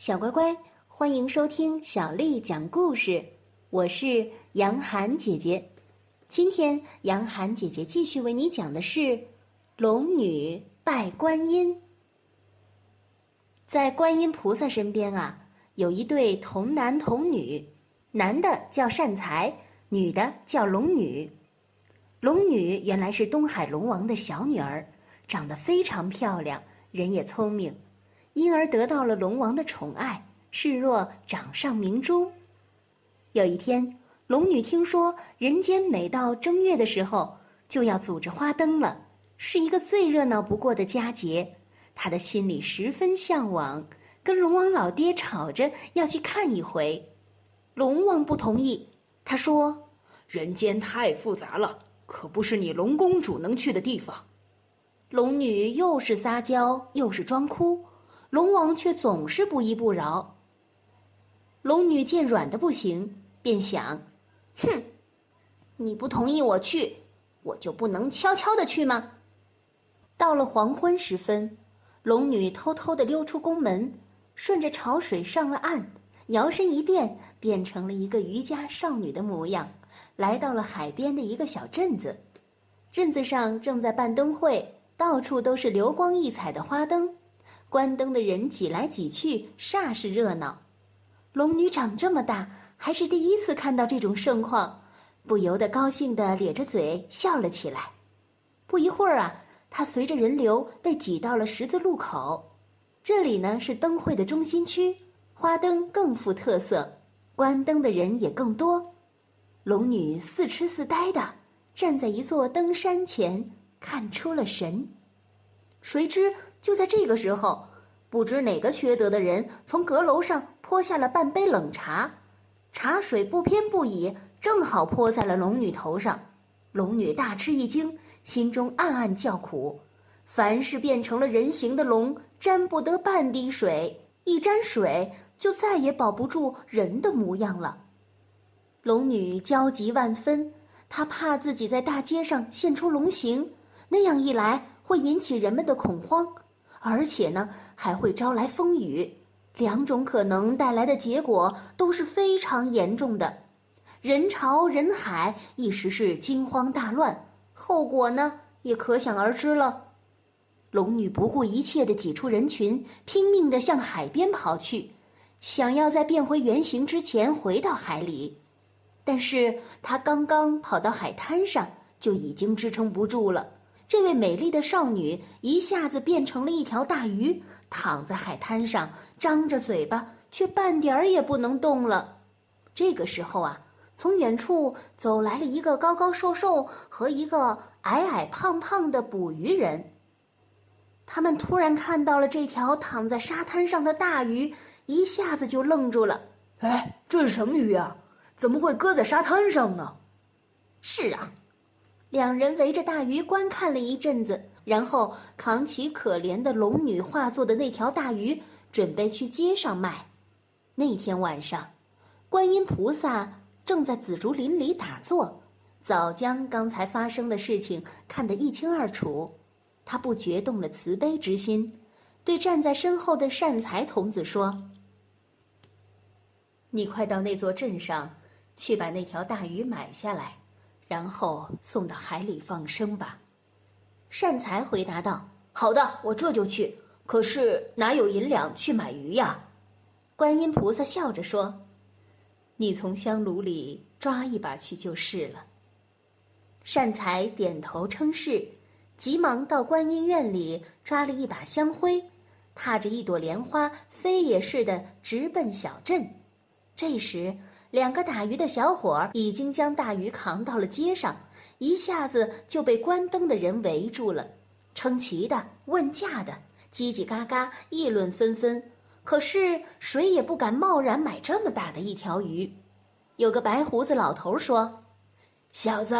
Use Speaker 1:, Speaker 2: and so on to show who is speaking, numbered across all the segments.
Speaker 1: 小乖乖，欢迎收听小丽讲故事，我是杨涵姐姐。今天杨涵姐姐继续为你讲的是《龙女拜观音》。在观音菩萨身边啊，有一对童男童女，男的叫善财，女的叫龙女。龙女原来是东海龙王的小女儿，长得非常漂亮，人也聪明。因而得到了龙王的宠爱，视若掌上明珠。有一天，龙女听说人间每到正月的时候就要组织花灯了，是一个最热闹不过的佳节，她的心里十分向往，跟龙王老爹吵着要去看一回。龙王不同意，他说：“
Speaker 2: 人间太复杂了，可不是你龙公主能去的地方。”
Speaker 1: 龙女又是撒娇又是装哭。龙王却总是不依不饶。龙女见软的不行，便想：“哼，你不同意我去，我就不能悄悄的去吗？”到了黄昏时分，龙女偷偷的溜出宫门，顺着潮水上了岸，摇身一变，变成了一个渔家少女的模样，来到了海边的一个小镇子。镇子上正在办灯会，到处都是流光溢彩的花灯。关灯的人挤来挤去，煞是热闹。龙女长这么大，还是第一次看到这种盛况，不由得高兴的咧着嘴笑了起来。不一会儿啊，她随着人流被挤到了十字路口，这里呢是灯会的中心区，花灯更富特色，关灯的人也更多。龙女似痴似呆的站在一座灯山前，看出了神。谁知。就在这个时候，不知哪个缺德的人从阁楼上泼下了半杯冷茶，茶水不偏不倚，正好泼在了龙女头上。龙女大吃一惊，心中暗暗叫苦：凡是变成了人形的龙，沾不得半滴水，一沾水就再也保不住人的模样了。龙女焦急万分，她怕自己在大街上现出龙形，那样一来会引起人们的恐慌。而且呢，还会招来风雨，两种可能带来的结果都是非常严重的，人潮人海，一时是惊慌大乱，后果呢也可想而知了。龙女不顾一切的挤出人群，拼命的向海边跑去，想要在变回原形之前回到海里，但是她刚刚跑到海滩上，就已经支撑不住了。这位美丽的少女一下子变成了一条大鱼，躺在海滩上，张着嘴巴，却半点儿也不能动了。这个时候啊，从远处走来了一个高高瘦瘦和一个矮矮胖胖的捕鱼人。他们突然看到了这条躺在沙滩上的大鱼，一下子就愣住了。
Speaker 2: 哎，这是什么鱼啊？怎么会搁在沙滩上呢？
Speaker 1: 是啊。两人围着大鱼观看了一阵子，然后扛起可怜的龙女化作的那条大鱼，准备去街上卖。那天晚上，观音菩萨正在紫竹林里打坐，早将刚才发生的事情看得一清二楚。他不觉动了慈悲之心，对站在身后的善财童子说：“你快到那座镇上，去把那条大鱼买下来。”然后送到海里放生吧，善财回答道：“
Speaker 2: 好的，我这就去。可是哪有银两去买鱼呀？”
Speaker 1: 观音菩萨笑着说：“你从香炉里抓一把去就是了。”善财点头称是，急忙到观音院里抓了一把香灰，踏着一朵莲花，飞也似的直奔小镇。这时。两个打鱼的小伙儿已经将大鱼扛到了街上，一下子就被关灯的人围住了，称奇的、问价的，叽叽嘎嘎议论纷纷。可是谁也不敢贸然买这么大的一条鱼。有个白胡子老头说：“
Speaker 3: 小子，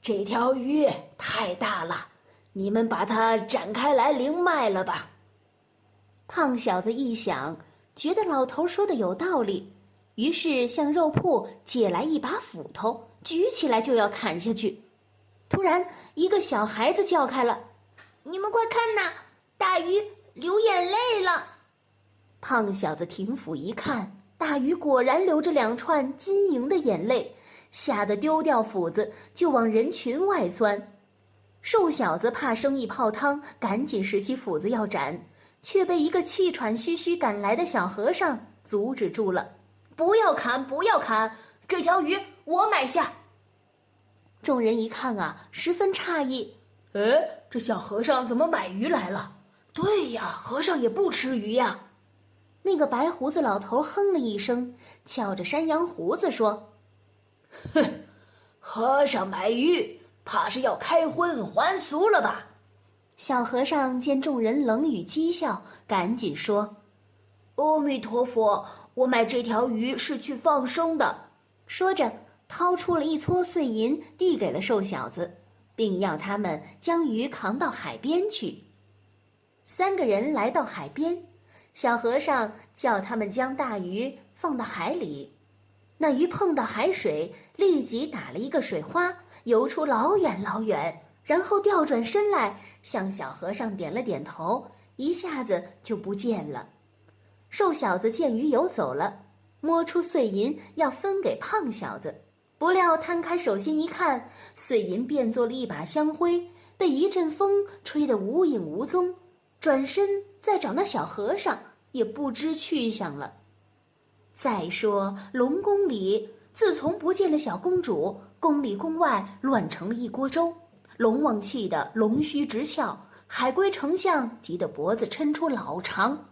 Speaker 3: 这条鱼太大了，你们把它展开来零卖了吧。”
Speaker 1: 胖小子一想，觉得老头说的有道理。于是向肉铺借来一把斧头，举起来就要砍下去。突然，一个小孩子叫开了：“
Speaker 4: 你们快看呐，大鱼流眼泪了！”
Speaker 1: 胖小子停斧一看，大鱼果然流着两串晶莹的眼泪，吓得丢掉斧子就往人群外钻。瘦小子怕生意泡汤，赶紧拾起斧子要斩，却被一个气喘吁吁赶来的小和尚阻止住了。
Speaker 3: 不要砍，不要砍，这条鱼我买下。
Speaker 1: 众人一看啊，十分诧异。
Speaker 3: 哎，这小和尚怎么买鱼来了？对呀，和尚也不吃鱼呀。
Speaker 1: 那个白胡子老头哼了一声，翘着山羊胡子说：“
Speaker 3: 哼，和尚买鱼。”怕是要开荤还俗了吧？
Speaker 1: 小和尚见众人冷语讥笑，赶紧说：“
Speaker 3: 阿弥陀佛，我买这条鱼是去放生的。”
Speaker 1: 说着，掏出了一撮碎银，递给了瘦小子，并要他们将鱼扛到海边去。三个人来到海边，小和尚叫他们将大鱼放到海里，那鱼碰到海水，立即打了一个水花。游出老远老远，然后调转身来，向小和尚点了点头，一下子就不见了。瘦小子见鱼游走了，摸出碎银要分给胖小子，不料摊开手心一看，碎银变作了一把香灰，被一阵风吹得无影无踪。转身再找那小和尚，也不知去向了。再说龙宫里，自从不见了小公主。宫里宫外乱成了一锅粥，龙王气得龙须直翘，海龟丞相急得脖子抻出老长，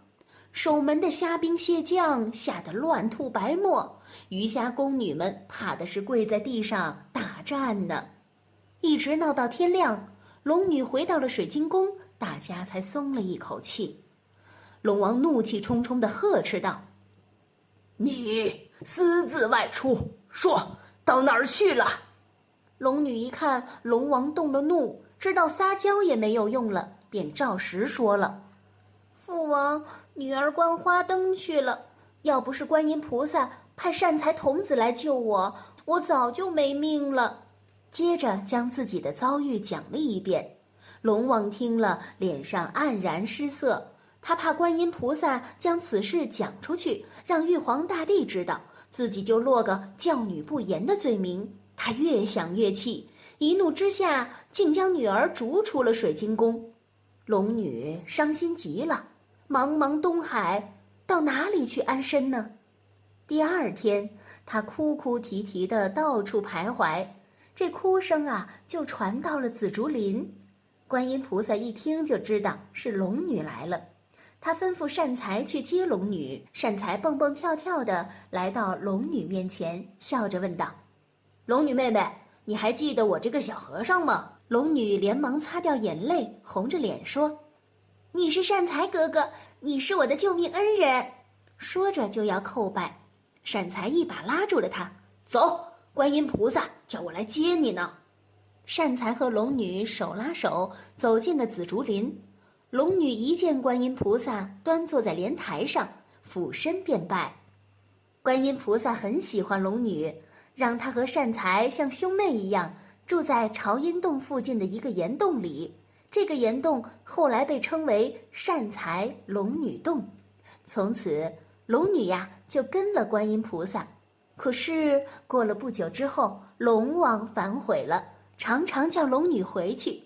Speaker 1: 守门的虾兵蟹将吓得乱吐白沫，鱼虾宫女们怕的是跪在地上打战呢。一直闹到天亮，龙女回到了水晶宫，大家才松了一口气。龙王怒气冲冲地呵斥道：“
Speaker 3: 你私自外出，说到哪儿去了？”
Speaker 1: 龙女一看龙王动了怒，知道撒娇也没有用了，便照实说了：“父王，女儿观花灯去了。要不是观音菩萨派善财童子来救我，我早就没命了。”接着将自己的遭遇讲了一遍。龙王听了，脸上黯然失色。他怕观音菩萨将此事讲出去，让玉皇大帝知道，自己就落个教女不严的罪名。他越想越气，一怒之下竟将女儿逐出了水晶宫。龙女伤心极了，茫茫东海，到哪里去安身呢？第二天，她哭哭啼啼的到处徘徊，这哭声啊，就传到了紫竹林。观音菩萨一听就知道是龙女来了，他吩咐善财去接龙女。善财蹦蹦跳跳的来到龙女面前，笑着问道。龙女妹妹，你还记得我这个小和尚吗？龙女连忙擦掉眼泪，红着脸说：“你是善财哥哥，你是我的救命恩人。”说着就要叩拜，善财一把拉住了他：“走，观音菩萨叫我来接你呢。”善财和龙女手拉手走进了紫竹林。龙女一见观音菩萨端坐在莲台上，俯身便拜。观音菩萨很喜欢龙女。让他和善财像兄妹一样住在朝阴洞附近的一个岩洞里，这个岩洞后来被称为善财龙女洞。从此，龙女呀就跟了观音菩萨。可是过了不久之后，龙王反悔了，常常叫龙女回去。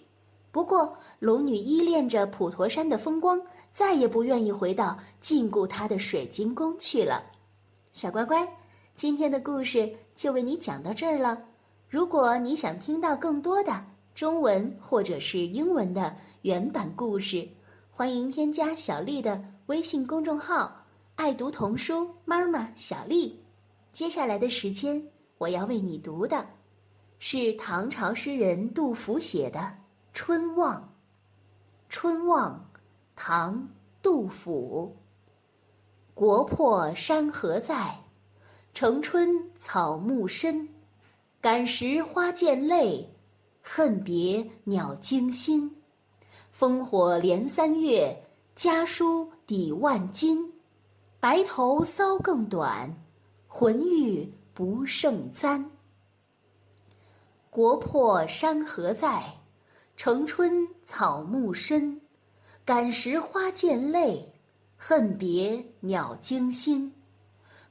Speaker 1: 不过，龙女依恋着普陀山的风光，再也不愿意回到禁锢她的水晶宫去了。小乖乖。今天的故事就为你讲到这儿了。如果你想听到更多的中文或者是英文的原版故事，欢迎添加小丽的微信公众号“爱读童书妈妈小丽”。接下来的时间，我要为你读的，是唐朝诗人杜甫写的《春望》。《春望》，唐·杜甫。国破山河在。城春草木深，感时花溅泪，恨别鸟惊心。烽火连三月，家书抵万金。白头搔更短，浑欲不胜簪。国破山河在，城春草木深。感时花溅泪，恨别鸟惊心。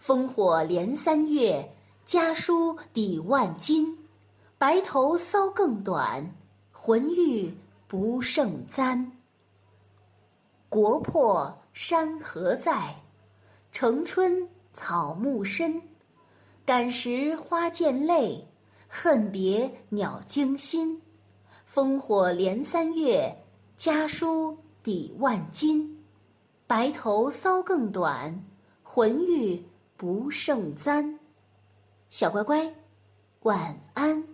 Speaker 1: 烽火连三月，家书抵万金。白头搔更短，浑欲不胜簪。国破山河在，城春草木深。感时花溅泪，恨别鸟惊心。烽火连三月，家书抵万金。白头搔更短，浑欲不胜簪。小乖乖，晚安。